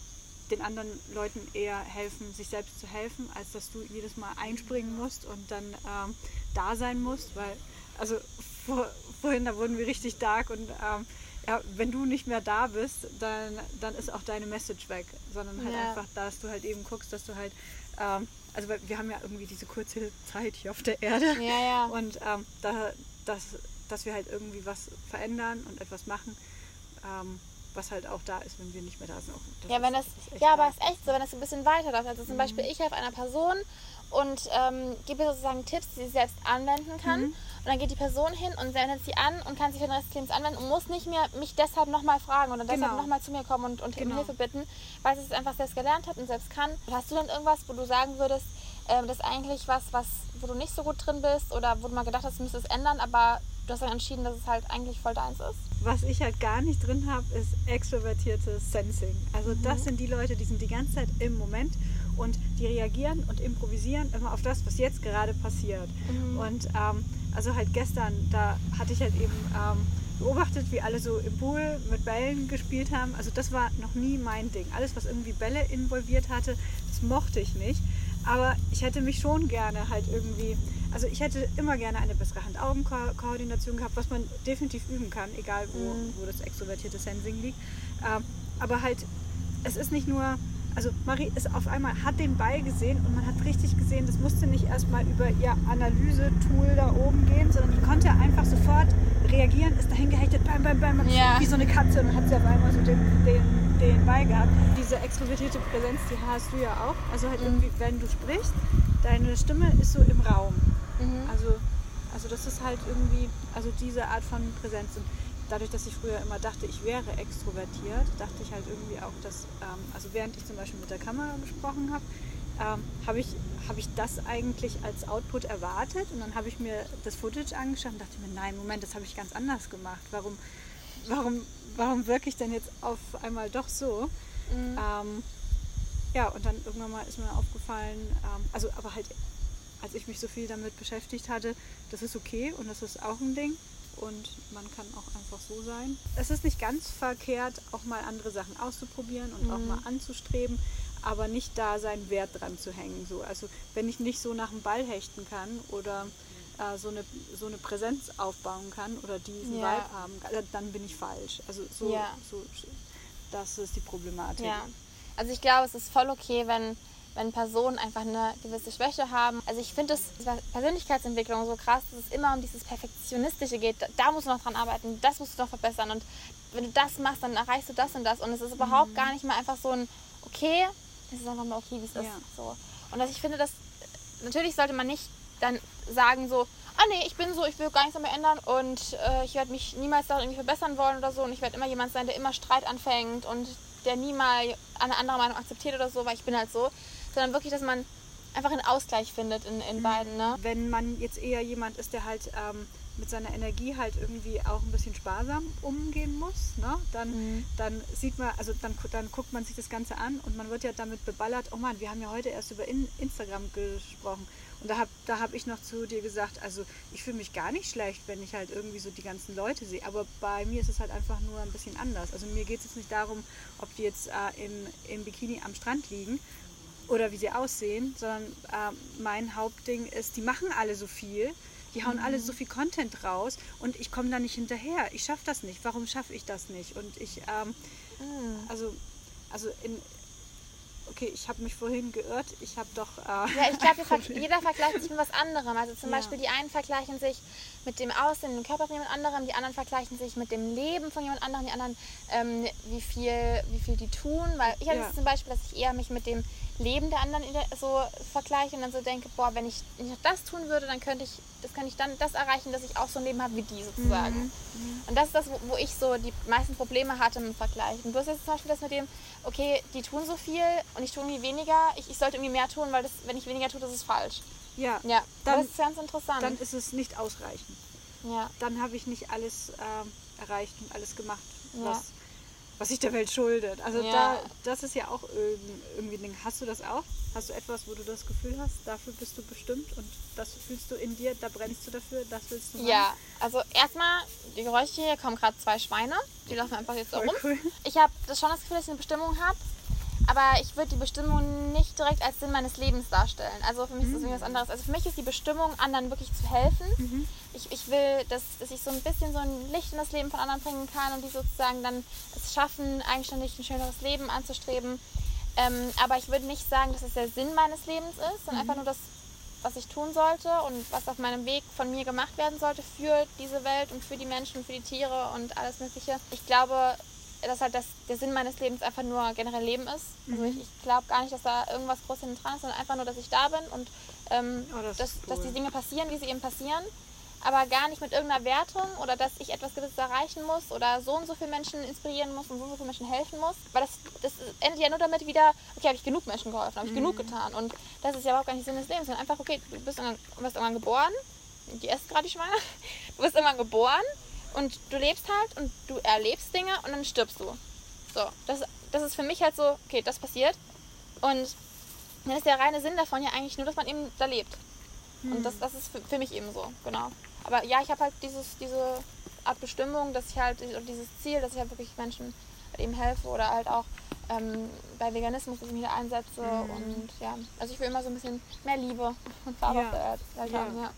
den anderen Leuten eher helfen, sich selbst zu helfen, als dass du jedes Mal einspringen musst und dann ähm, da sein musst, weil also vor, vorhin, da wurden wir richtig dark und ähm, ja, wenn du nicht mehr da bist, dann, dann ist auch deine Message weg, sondern halt ja. einfach, dass du halt eben guckst, dass du halt, ähm, also wir haben ja irgendwie diese kurze Zeit hier auf der Erde ja, ja. und ähm, da, dass, dass wir halt irgendwie was verändern und etwas machen, ähm, was halt auch da ist, wenn wir nicht mehr da sind. Das ja, wenn das, ja, aber es ist echt so, wenn das ein bisschen weiterläuft. Also zum mhm. Beispiel ich helfe einer Person und ähm, gebe sozusagen Tipps, die sie selbst anwenden kann. Mhm. Und dann geht die Person hin und wendet sie an und kann sich für den Rest des Lebens anwenden und muss nicht mehr mich deshalb nochmal fragen oder deshalb genau. nochmal zu mir kommen und, und genau. um Hilfe bitten, weil sie es einfach selbst gelernt hat und selbst kann. Hast du denn irgendwas, wo du sagen würdest, äh, das ist eigentlich was, was, wo du nicht so gut drin bist oder wo du mal gedacht hast, du müsstest es ändern, aber du hast dann entschieden, dass es halt eigentlich voll deins ist? Was ich halt gar nicht drin habe, ist extrovertiertes Sensing. Also mhm. das sind die Leute, die sind die ganze Zeit im Moment und die reagieren und improvisieren immer auf das, was jetzt gerade passiert. Mhm. Und ähm, also halt gestern, da hatte ich halt eben ähm, beobachtet, wie alle so im Pool mit Bällen gespielt haben. Also das war noch nie mein Ding. Alles, was irgendwie Bälle involviert hatte, das mochte ich nicht. Aber ich hätte mich schon gerne halt irgendwie, also ich hätte immer gerne eine bessere Hand-Augen-Koordination gehabt, was man definitiv üben kann, egal wo, mhm. wo das extrovertierte Sensing liegt. Ähm, aber halt, es ist nicht nur also Marie ist auf einmal, hat den Ball gesehen und man hat richtig gesehen, das musste nicht erstmal über ihr Analyse-Tool da oben gehen, sondern die konnte einfach sofort reagieren, ist dahin gehechtet, bam, bam, bam, ja. wie so eine Katze und dann hat sie auf einmal so den, den, den Ball gehabt. Diese extrovertierte Präsenz, die hast du ja auch. Also halt mhm. irgendwie, wenn du sprichst, deine Stimme ist so im Raum. Mhm. Also, also das ist halt irgendwie, also diese Art von Präsenz. Und dadurch, dass ich früher immer dachte, ich wäre extrovertiert, dachte ich halt irgendwie auch, dass, ähm, also während ich zum Beispiel mit der Kamera gesprochen habe, ähm, habe ich, hab ich das eigentlich als Output erwartet? Und dann habe ich mir das Footage angeschaut und dachte mir, nein, Moment, das habe ich ganz anders gemacht. Warum, warum, warum wirke ich denn jetzt auf einmal doch so? Mhm. Ähm, ja, und dann irgendwann mal ist mir aufgefallen, ähm, also aber halt, als ich mich so viel damit beschäftigt hatte, das ist okay und das ist auch ein Ding und man kann auch einfach so sein. Es ist nicht ganz verkehrt, auch mal andere Sachen auszuprobieren und mhm. auch mal anzustreben, aber nicht da seinen Wert dran zu hängen. So. Also wenn ich nicht so nach dem Ball hechten kann oder äh, so, eine, so eine Präsenz aufbauen kann oder diesen ja. Vibe haben, äh, dann bin ich falsch. Also so, ja. so das ist die Problematik. Ja. Also ich glaube, es ist voll okay, wenn, wenn Personen einfach eine gewisse Schwäche haben. Also ich finde das Persönlichkeitsentwicklung so krass, dass es immer um dieses Perfektionistische geht. Da musst du noch dran arbeiten, das musst du noch verbessern. Und wenn du das machst, dann erreichst du das und das. Und es ist überhaupt mhm. gar nicht mal einfach so ein okay, es ist einfach mal okay, wie es ja. ist. So. Und dass ich finde, dass natürlich sollte man nicht dann sagen so, ah nee, ich bin so, ich will gar nichts mehr ändern und äh, ich werde mich niemals da irgendwie verbessern wollen oder so und ich werde immer jemand sein, der immer Streit anfängt und der niemals eine andere Meinung akzeptiert oder so, weil ich bin halt so, sondern wirklich, dass man einfach einen Ausgleich findet in, in mhm. beiden. Ne? Wenn man jetzt eher jemand ist, der halt ähm, mit seiner Energie halt irgendwie auch ein bisschen sparsam umgehen muss, ne? dann, mhm. dann sieht man, also dann, dann guckt man sich das Ganze an und man wird ja damit beballert, oh Mann, wir haben ja heute erst über in Instagram gesprochen. Und da habe da hab ich noch zu dir gesagt, also ich fühle mich gar nicht schlecht, wenn ich halt irgendwie so die ganzen Leute sehe. Aber bei mir ist es halt einfach nur ein bisschen anders. Also mir geht es jetzt nicht darum, ob die jetzt äh, im, im Bikini am Strand liegen oder wie sie aussehen, sondern äh, mein Hauptding ist, die machen alle so viel die hauen mhm. alle so viel Content raus und ich komme da nicht hinterher. Ich schaffe das nicht. Warum schaffe ich das nicht? Und ich, ähm, mhm. also, also in, okay, ich habe mich vorhin geirrt. Ich habe doch. Äh, ja, ich glaube, jeder vergleicht sich mit was anderem. Also zum ja. Beispiel die einen vergleichen sich mit dem Aussehen, dem Körper von jemand anderem, die anderen vergleichen sich mit dem Leben von jemand anderem, die anderen, ähm, wie, viel, wie viel die tun. Weil ich hatte ja. zum Beispiel, dass ich eher mich mit dem Leben der anderen so vergleiche und dann so denke, boah, wenn ich nicht das tun würde, dann könnte ich, das kann ich dann das erreichen, dass ich auch so ein Leben habe wie die sozusagen. Mhm. mhm. Und das ist das, wo, ich so die meisten Probleme hatte im Vergleich. Und du hast jetzt zum Beispiel das mit dem, okay, die tun so viel und ich tue irgendwie weniger, ich, ich sollte irgendwie mehr tun, weil das, wenn ich weniger tue, das ist falsch. Ja, ja dann, das ist ganz interessant. Dann ist es nicht ausreichend. Ja. Dann habe ich nicht alles ähm, erreicht und alles gemacht, ja. was was sich der Welt schuldet. Also ja. da, das ist ja auch irgendwie ein Ding. Hast du das auch? Hast du etwas, wo du das Gefühl hast, dafür bist du bestimmt und das fühlst du in dir, da brennst du dafür, das willst du machen? Ja, also erstmal, die Geräusche hier kommen gerade zwei Schweine, die laufen einfach jetzt so rum. Cool. Ich habe das schon das Gefühl, dass ich eine Bestimmung habe, aber ich würde die Bestimmung nicht direkt als Sinn meines Lebens darstellen. Also für mich mhm. ist das mhm. was anderes. Also für mich ist die Bestimmung, anderen wirklich zu helfen. Mhm. Ich, ich will, dass, dass ich so ein bisschen so ein Licht in das Leben von anderen bringen kann und die sozusagen dann es schaffen, eigenständig ein schöneres Leben anzustreben. Ähm, aber ich würde nicht sagen, dass es der Sinn meines Lebens ist, sondern mhm. einfach nur das, was ich tun sollte und was auf meinem Weg von mir gemacht werden sollte für diese Welt und für die Menschen für die Tiere und alles Mögliche. Ich glaube, dass halt das, der Sinn meines Lebens einfach nur generell Leben ist. Also ich, mhm. ich glaube gar nicht, dass da irgendwas groß hinten dran ist, sondern einfach nur, dass ich da bin und ähm, oh, das dass, cool. dass die Dinge passieren, wie sie eben passieren. Aber gar nicht mit irgendeiner Wertung oder dass ich etwas Gewisses erreichen muss oder so und so viele Menschen inspirieren muss und so und so viele Menschen helfen muss. Weil das, das endet ja nur damit wieder, okay, habe ich genug Menschen geholfen, habe ich mhm. genug getan. Und das ist ja überhaupt gar nicht Sinn des Lebens, sondern einfach, okay, du bist irgendwann, bist irgendwann geboren, die essen gerade die Schweine, du bist irgendwann geboren und du lebst halt und du erlebst Dinge und dann stirbst du. So, das, das ist für mich halt so, okay, das passiert. Und dann ist der reine Sinn davon ja eigentlich nur, dass man eben da lebt. Und das, das ist für, für, mich eben so, genau. Aber ja, ich habe halt dieses, diese Art Bestimmung, dass ich halt, dieses Ziel, dass ich halt wirklich Menschen eben helfe oder halt auch ähm, bei Veganismus, dass ich mich da einsetze. Mhm. Und ja, also ich will immer so ein bisschen mehr Liebe und Farbe ja. auf der Erde halt ja. haben, ja.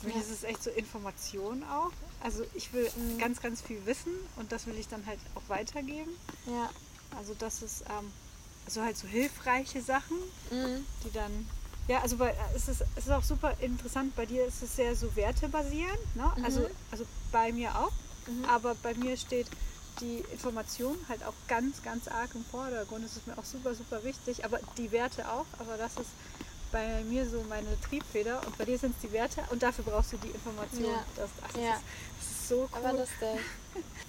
Für mich ist es echt so Information auch. Also ich will mhm. ganz, ganz viel wissen und das will ich dann halt auch weitergeben. Ja. Also das ist ähm, also halt so hilfreiche Sachen, mhm. die dann ja, also bei, es, ist, es ist auch super interessant, bei dir ist es sehr so wertebasierend, ne? Mhm. also, also bei mir auch, mhm. aber bei mir steht die Information halt auch ganz, ganz arg im Vordergrund. Das ist mir auch super, super wichtig, aber die Werte auch, aber das ist bei mir so meine Triebfeder und bei dir sind es die Werte und dafür brauchst du die Information. Ja. Das, das, ja. ist, das, ist, so cool. Aber lustig.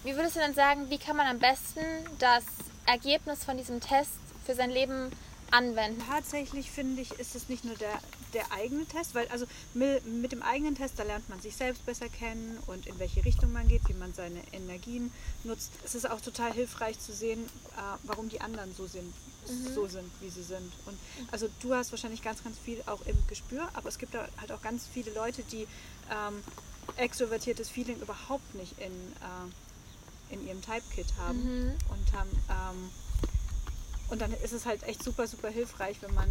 Wie würdest du denn sagen, wie kann man am besten das Ergebnis von diesem Test für sein Leben anwenden? Tatsächlich finde ich, ist es nicht nur der, der eigene Test, weil also mit, mit, dem eigenen Test, da lernt man sich selbst besser kennen und in welche Richtung man geht, wie man seine Energien nutzt. Es ist auch total hilfreich zu sehen, äh, warum die anderen so sind, mhm. so sind, wie sie sind. Und also du hast wahrscheinlich ganz, ganz viel auch im Gespür, aber es gibt halt auch ganz viele Leute, die ähm, extrovertiertes Feeling überhaupt nicht in, äh, in ihrem Type-Kit haben mhm. und haben ähm, und dann ist es halt echt super, super hilfreich, wenn man,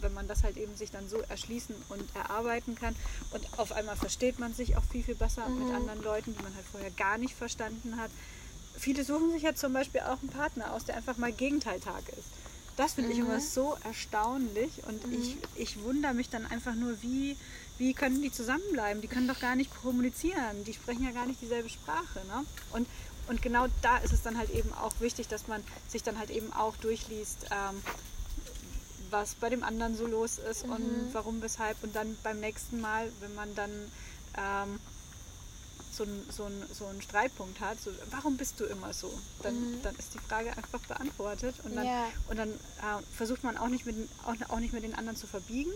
wenn man das halt eben sich dann so erschließen und erarbeiten kann. Und auf einmal versteht man sich auch viel, viel besser mhm. mit anderen Leuten, die man halt vorher gar nicht verstanden hat. Viele suchen sich ja zum Beispiel auch einen Partner aus, der einfach mal Gegenteiltag ist. Das finde mhm. ich immer so erstaunlich und mhm. ich, ich wundere mich dann einfach nur, wie, wie können die zusammenbleiben? Die können doch gar nicht kommunizieren, die sprechen ja gar nicht dieselbe Sprache. Ne? Und und genau da ist es dann halt eben auch wichtig, dass man sich dann halt eben auch durchliest, ähm, was bei dem anderen so los ist mhm. und warum, weshalb. Und dann beim nächsten Mal, wenn man dann ähm, so, ein, so, ein, so einen Streitpunkt hat, so, warum bist du immer so? Dann, mhm. dann ist die Frage einfach beantwortet und dann, ja. und dann äh, versucht man auch nicht, mit, auch, auch nicht mit den anderen zu verbiegen,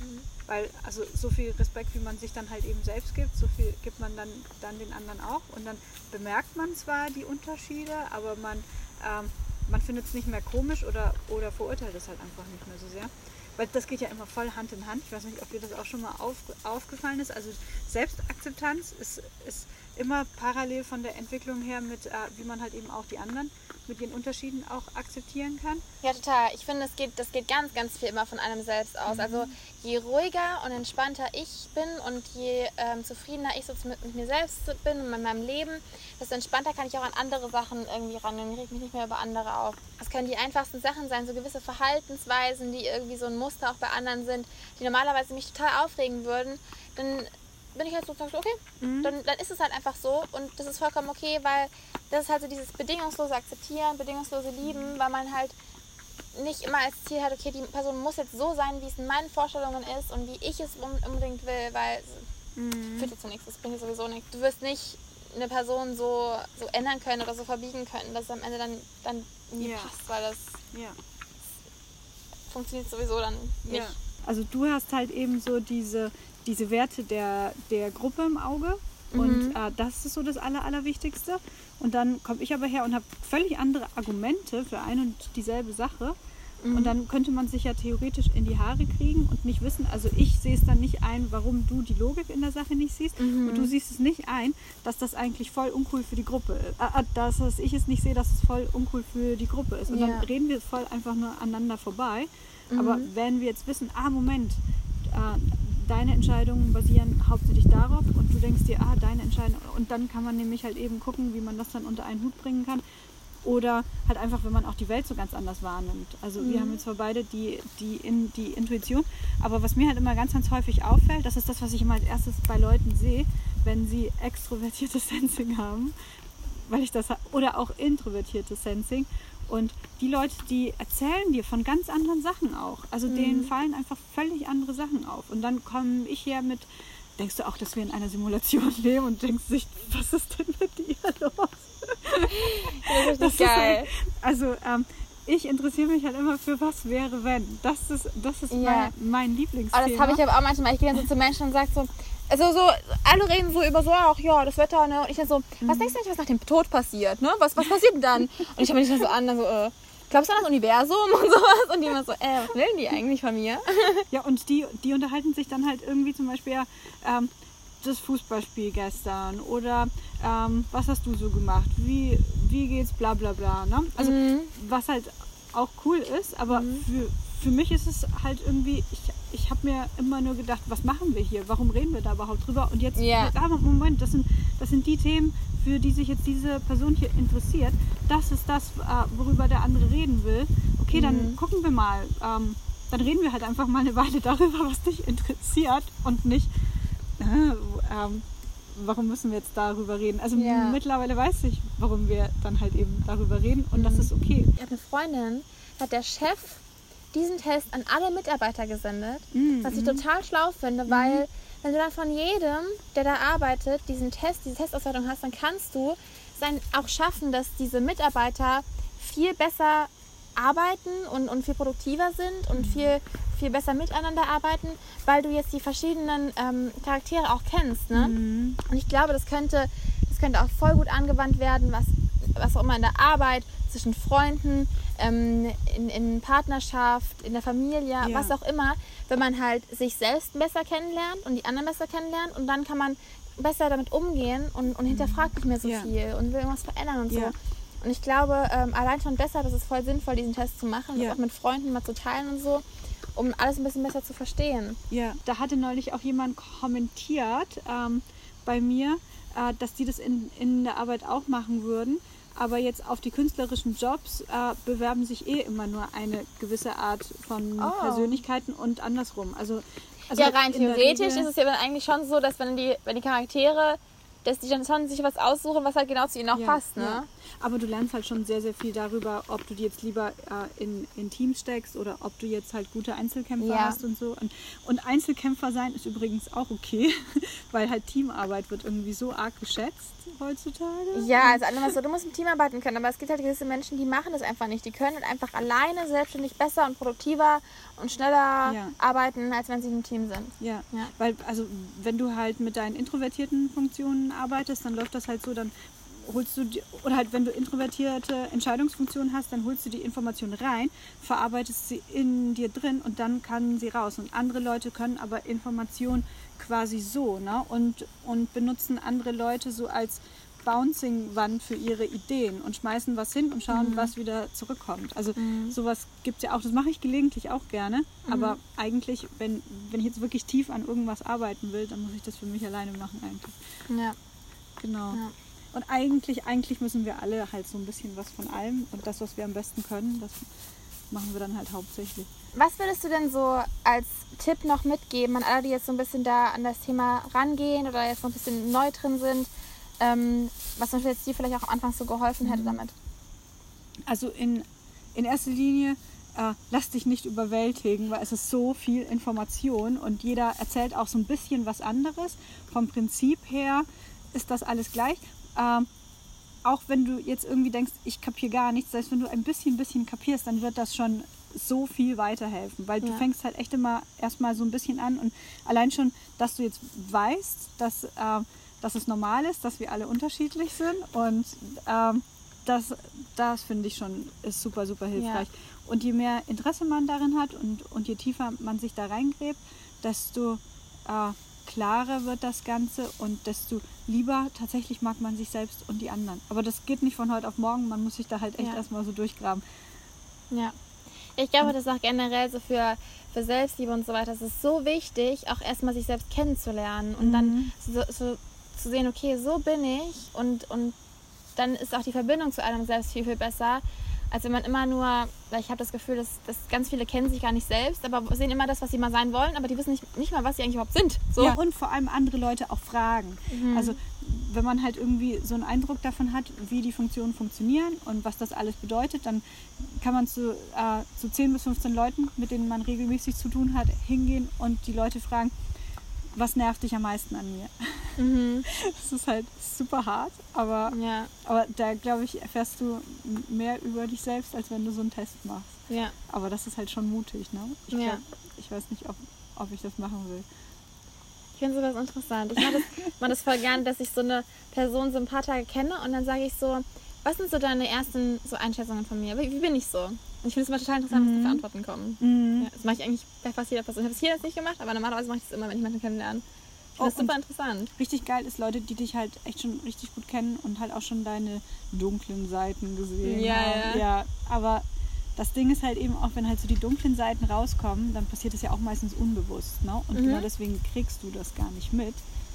Mhm. Weil also so viel Respekt, wie man sich dann halt eben selbst gibt, so viel gibt man dann, dann den anderen auch. Und dann bemerkt man zwar die Unterschiede, aber man, ähm, man findet es nicht mehr komisch oder, oder verurteilt es halt einfach nicht mehr so sehr. Weil das geht ja immer voll Hand in Hand. Ich weiß nicht, ob dir das auch schon mal auf, aufgefallen ist. Also Selbstakzeptanz ist, ist immer parallel von der Entwicklung her mit, äh, wie man halt eben auch die anderen mit den Unterschieden auch akzeptieren kann. Ja, total. Ich finde, das geht, das geht ganz, ganz viel immer von einem selbst aus. Mhm. Also je ruhiger und entspannter ich bin und je ähm, zufriedener ich so mit, mit, mir selbst bin und mit meinem Leben, desto entspannter kann ich auch an andere Sachen irgendwie ran und reg mich nicht mehr über andere auf. Das können die einfachsten Sachen sein, so gewisse Verhaltensweisen, die irgendwie so ein Muster auch bei anderen sind, die normalerweise mich total aufregen würden. Dann bin ich halt so, okay, mhm. dann, dann ist es halt einfach so und das ist vollkommen okay, weil das ist halt so dieses bedingungslose Akzeptieren, bedingungslose Lieben, weil man halt nicht immer als Ziel hat, okay, die Person muss jetzt so sein, wie es in meinen Vorstellungen ist und wie ich es unbedingt will, weil mhm. führt jetzt zu nichts, das bringt sowieso nichts. Du wirst nicht eine Person so, so ändern können oder so verbiegen können, dass es am Ende dann, dann nie ja. passt, weil das ja. funktioniert sowieso dann nicht. Ja. Also du hast halt eben so diese diese Werte der, der Gruppe im Auge. Und mhm. äh, das ist so das Aller, Allerwichtigste. Und dann komme ich aber her und habe völlig andere Argumente für ein und dieselbe Sache. Mhm. Und dann könnte man sich ja theoretisch in die Haare kriegen und nicht wissen, also ich sehe es dann nicht ein, warum du die Logik in der Sache nicht siehst. Mhm. Und du siehst es nicht ein, dass das eigentlich voll uncool für die Gruppe ist. Äh, äh dass, ich es nicht sehe, dass es voll uncool für die Gruppe ist. Und ja. dann reden wir voll einfach nur aneinander vorbei. Aber mhm. wenn wir jetzt wissen, ah, Moment, äh, deine Entscheidungen basieren hauptsächlich darauf und du denkst dir, ah, deine Entscheidung. Und dann kann man nämlich halt eben gucken, wie man das dann unter einen Hut bringen kann. Oder halt einfach, wenn man auch die Welt so ganz anders wahrnimmt. Also mhm. wir haben jetzt zwar beide die, die, in, die Intuition, aber was mir halt immer ganz, ganz häufig auffällt, das ist das, was ich immer als erstes bei Leuten sehe, wenn sie extrovertiertes Sensing haben, weil ich das oder auch introvertiertes Sensing und die Leute, die erzählen dir von ganz anderen Sachen auch. Also mhm. denen fallen einfach völlig andere Sachen auf. Und dann komme ich her mit, denkst du auch, dass wir in einer Simulation leben und denkst sich, was ist denn mit dir los? Das ist, das geil. Ist, also ähm, ich interessiere mich halt immer für was wäre, wenn. Das ist, das ist ja. mein, mein Lieblingsthema. Aber das habe ich aber auch manchmal. Ich gehe dann so zu Menschen und sage so, also so, alle reden so über so, ach ja, das Wetter, ne? Und ich dann so, was mhm. denkst du eigentlich, was nach dem Tod passiert, ne? Was, was passiert denn dann? Und ich habe mich dann so an, dann so, äh, glaubst du an das Universum und sowas? Und die immer so, äh, was will die eigentlich von mir? Ja, und die, die unterhalten sich dann halt irgendwie zum Beispiel, ähm, das Fußballspiel gestern oder ähm, was hast du so gemacht? Wie, wie geht's, bla bla bla. Ne? Also mhm. was halt auch cool ist, aber mhm. für, für mich ist es halt irgendwie, ich, ich habe mir immer nur gedacht, was machen wir hier? Warum reden wir da überhaupt drüber? Und jetzt, ja. aber Moment, das sind, das sind die Themen, für die sich jetzt diese Person hier interessiert. Das ist das, äh, worüber der andere reden will. Okay, mhm. dann gucken wir mal. Ähm, dann reden wir halt einfach mal eine Weile darüber, was dich interessiert und nicht, äh, ähm, warum müssen wir jetzt darüber reden? Also ja. mittlerweile weiß ich, warum wir dann halt eben darüber reden und mhm. das ist okay. Ich habe eine Freundin, hat der Chef diesen Test an alle Mitarbeiter gesendet, mhm. was ich total schlau finde, mhm. weil wenn du dann von jedem, der da arbeitet, diesen Test, diese Testauswertung hast, dann kannst du es dann auch schaffen, dass diese Mitarbeiter viel besser arbeiten und, und viel produktiver sind und viel, viel besser miteinander arbeiten, weil du jetzt die verschiedenen ähm, Charaktere auch kennst. Ne? Mhm. Und ich glaube, das könnte, das könnte auch voll gut angewandt werden, was, was auch immer in der Arbeit, zwischen Freunden, ähm, in, in Partnerschaft, in der Familie, Ja. was auch immer, wenn man halt sich selbst besser kennenlernt und die anderen besser kennenlernt und dann kann man besser damit umgehen und, und hinterfragt nicht mehr so Ja. viel und will irgendwas verändern und Ja. so. Und ich glaube, ähm, allein schon deshalb ist es voll sinnvoll, diesen Test zu machen, Ja. das auch mit Freunden mal zu teilen und so, um alles ein bisschen besser zu verstehen. Ja, da hatte neulich auch jemand kommentiert ähm, bei mir, äh, dass die das in, in der Arbeit auch machen würden. Aber jetzt auf die künstlerischen Jobs äh, bewerben sich eh immer nur eine gewisse Art von Oh. Persönlichkeiten und andersrum. Also, also ja, rein theoretisch ist es ja dann eigentlich schon so, dass wenn die, wenn die Charaktere, dass die dann schon sich was aussuchen, was halt genau zu ihnen auch Ja, passt, ne? ja. Aber du lernst halt schon sehr, sehr viel darüber, ob du die jetzt lieber äh, in, in Teams steckst oder ob du jetzt halt gute Einzelkämpfer Ja. hast und so. Und, und Einzelkämpfer sein ist übrigens auch okay, weil halt Teamarbeit wird irgendwie so arg geschätzt heutzutage. Ja, also alle so, du musst im Team arbeiten können, aber es gibt halt gewisse Menschen, die machen das einfach nicht. Die können halt einfach alleine selbstständig besser und produktiver und schneller Ja. arbeiten, als wenn sie im Team sind. Ja, Ja. weil also wenn du halt mit deinen introvertierten Funktionen arbeitest, dann läuft das halt so, dann holst du die, oder halt wenn du introvertierte Entscheidungsfunktionen hast, dann holst du die Information rein, verarbeitest sie in dir drin und dann kann sie raus. Und andere Leute können aber Information quasi so, ne? Und, und benutzen andere Leute so als Bouncing-Wand für ihre Ideen und schmeißen was hin und schauen, was wieder zurückkommt. Also sowas gibt es ja auch, das mache ich gelegentlich auch gerne, aber eigentlich, wenn, wenn ich jetzt wirklich tief an irgendwas arbeiten will, dann muss ich das für mich alleine machen eigentlich. Ja. Genau. Ja. Und eigentlich, eigentlich müssen wir alle halt so ein bisschen was von allem und das, was wir am besten können, das machen wir dann halt hauptsächlich. Was würdest du denn so als Tipp noch mitgeben an alle, die jetzt so ein bisschen da an das Thema rangehen oder jetzt noch ein bisschen neu drin sind, ähm, was Beispiel jetzt dir vielleicht auch am Anfang so geholfen hätte damit? Also in, in erster Linie, äh, lass dich nicht überwältigen, weil es ist so viel Information und jeder erzählt auch so ein bisschen was anderes. Vom Prinzip her ist das alles gleich. Ähm, auch wenn du jetzt irgendwie denkst, ich kapiere gar nichts, selbst wenn du ein bisschen, bisschen kapierst, dann wird das schon so viel weiterhelfen, weil du Ja. fängst halt echt immer erstmal so ein bisschen an und allein schon, dass du jetzt weißt, dass, äh, dass es normal ist, dass wir alle unterschiedlich sind und ähm, das, das finde ich schon ist super, super hilfreich. Und je mehr Interesse man darin hat und, und je tiefer man sich da reingräbt, desto äh, klarer wird das Ganze und desto lieber tatsächlich mag man sich selbst und die anderen. Aber das geht nicht von heute auf morgen, man muss sich da halt echt Ja. erstmal so durchgraben. Ja. Ich glaube, das ist auch generell so für, für Selbstliebe und so weiter. Es ist so wichtig, auch erstmal sich selbst kennenzulernen und dann Mhm. so, so zu sehen, okay, so bin ich und, und dann ist auch die Verbindung zu einem selbst viel, viel besser, als wenn man immer nur, ich habe das Gefühl, dass, dass ganz viele kennen sich gar nicht selbst, aber sehen immer das, was sie mal sein wollen, aber die wissen nicht, nicht mal, was sie eigentlich überhaupt sind. So. Ja, und vor allem andere Leute auch fragen. Also wenn man halt irgendwie so einen Eindruck davon hat, wie die Funktionen funktionieren und was das alles bedeutet, dann kann man zu, äh, zu 10 bis 15 Leuten, mit denen man regelmäßig zu tun hat, hingehen und die Leute fragen, was nervt dich am meisten an mir? Mhm. Das ist halt super hart, aber, Ja, aber da glaube ich, erfährst du mehr über dich selbst, als wenn du so einen Test machst. ja. Aber das ist halt schon mutig, ne? Ich, Ja. glaub, ich weiß nicht, ob, ob ich das machen will. Ich finde sowas interessant. Ich mache das, mach das voll gern, dass ich so eine Person so ein paar Tage kenne und dann sage ich so, was sind so deine ersten so Einschätzungen von mir? Wie, wie bin ich so? Ich finde es immer total interessant, was da für Antworten kommen. Ja, das mache ich eigentlich bei fast jeder Person. Ich habe es hier jetzt nicht gemacht, aber normalerweise mache ich das immer, wenn ich jemanden kennenlerne. Oh, das super interessant. Richtig geil ist Leute, die dich halt echt schon richtig gut kennen und halt auch schon deine dunklen Seiten gesehen Ja, haben. ja. ja. Aber das Ding ist halt eben auch, wenn halt so die dunklen Seiten rauskommen, dann passiert das ja auch meistens unbewusst. Ne? Und Mhm. genau deswegen kriegst du das gar nicht mit,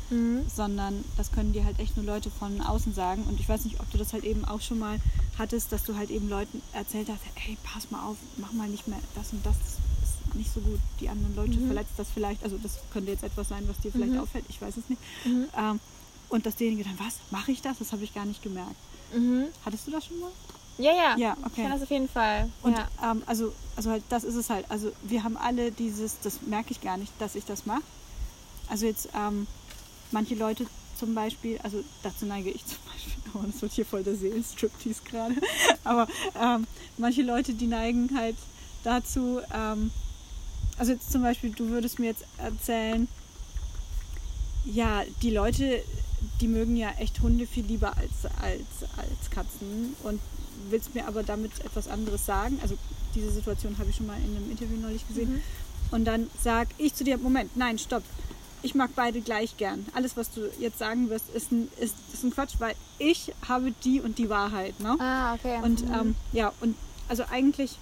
Mhm. sondern das können dir halt echt nur Leute von außen sagen. Und ich weiß nicht, ob du das halt eben auch schon mal hattest, dass du halt eben Leuten erzählt hast, hey, pass mal auf, mach mal nicht mehr das und das. Das ist nicht so gut. Die anderen Leute Mhm. verletzt das vielleicht. Also das könnte jetzt etwas sein, was dir vielleicht Mhm. auffällt. Ich weiß es nicht. Mhm. Ähm, und dass derjenige dann, was, mache ich das? Das habe ich gar nicht gemerkt. Mhm. Hattest du das schon mal? Ja, ja. Ja, Ich okay. kann das auf jeden Fall. Und ja. ähm, also, also halt, das ist es halt. Also wir haben alle dieses, das merke ich gar nicht, dass ich das mache. Also jetzt, ähm, manche Leute zum Beispiel, also dazu neige ich zum Beispiel, oh, das wird hier voll der Seelenstriptease gerade, aber ähm, manche Leute, die neigen halt dazu, ähm, also jetzt zum Beispiel, du würdest mir jetzt erzählen, ja, die Leute, die mögen ja echt Hunde viel lieber als, als, als Katzen und willst mir aber damit etwas anderes sagen. Also diese Situation habe ich schon mal in einem Interview neulich gesehen. Mhm. Und dann sag ich zu dir, Moment, nein, stopp. Ich mag beide gleich gern. Alles, was du jetzt sagen wirst, ist ein, ist, ist ein Quatsch, weil ich habe die und die Wahrheit. Ne? Ah, okay. Und mhm. ähm, ja, und also eigentlich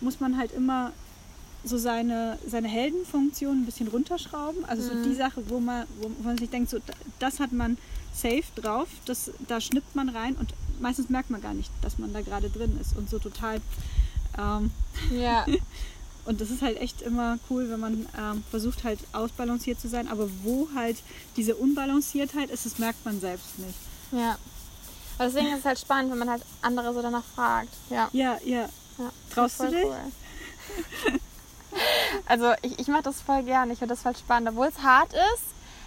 muss man halt immer so seine, seine Heldenfunktion ein bisschen runterschrauben. Also so die mhm. Sache, wo man, wo man sich denkt, so das hat man safe drauf, das, da schnippt man rein und meistens merkt man gar nicht, dass man da gerade drin ist und so total. Ähm, ja. und das ist halt echt immer cool, wenn man ähm, versucht halt ausbalanciert zu sein, aber wo halt diese Unbalanciertheit ist, das merkt man selbst nicht. Ja. Aber deswegen ist es halt spannend, wenn man halt andere so danach fragt. Ja, ja. ja. ja Traust du dich? Cool. Also ich, ich mache das voll gerne. Ich finde das voll spannend, obwohl es hart ist.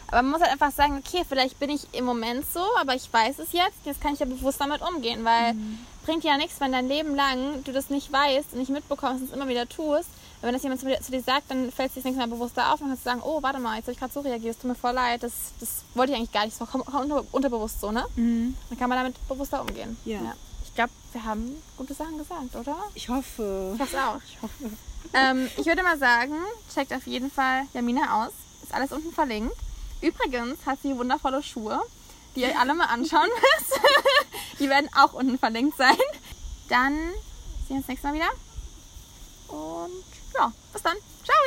Aber man muss halt einfach sagen, okay, vielleicht bin ich im Moment so, aber ich weiß es jetzt. Jetzt kann ich ja bewusst damit umgehen, weil mhm. bringt ja nichts, wenn dein Leben lang du das nicht weißt und nicht mitbekommst und es immer wieder tust. Und wenn das jemand zu dir, zu dir sagt, dann fällt es dir nichts mehr bewusster auf und kannst du sagen, oh, warte mal, jetzt habe ich gerade so reagiert, es tut mir voll leid, das, das wollte ich eigentlich gar nicht, das war unter, unterbewusst so, ne? Mhm. Dann kann man damit bewusster umgehen. Ja. ja. Ich glaube, wir haben gute Sachen gesagt, oder? Ich hoffe. Ich hoffe auch. Ich hoffe. Ähm, ich würde mal sagen, checkt auf jeden Fall Jamina aus. Ist alles unten verlinkt. Übrigens hat sie wundervolle Schuhe, die ihr alle mal anschauen müsst. die werden auch unten verlinkt sein. Dann sehen wir uns nächstes Mal wieder. Und bis dann. Ciao.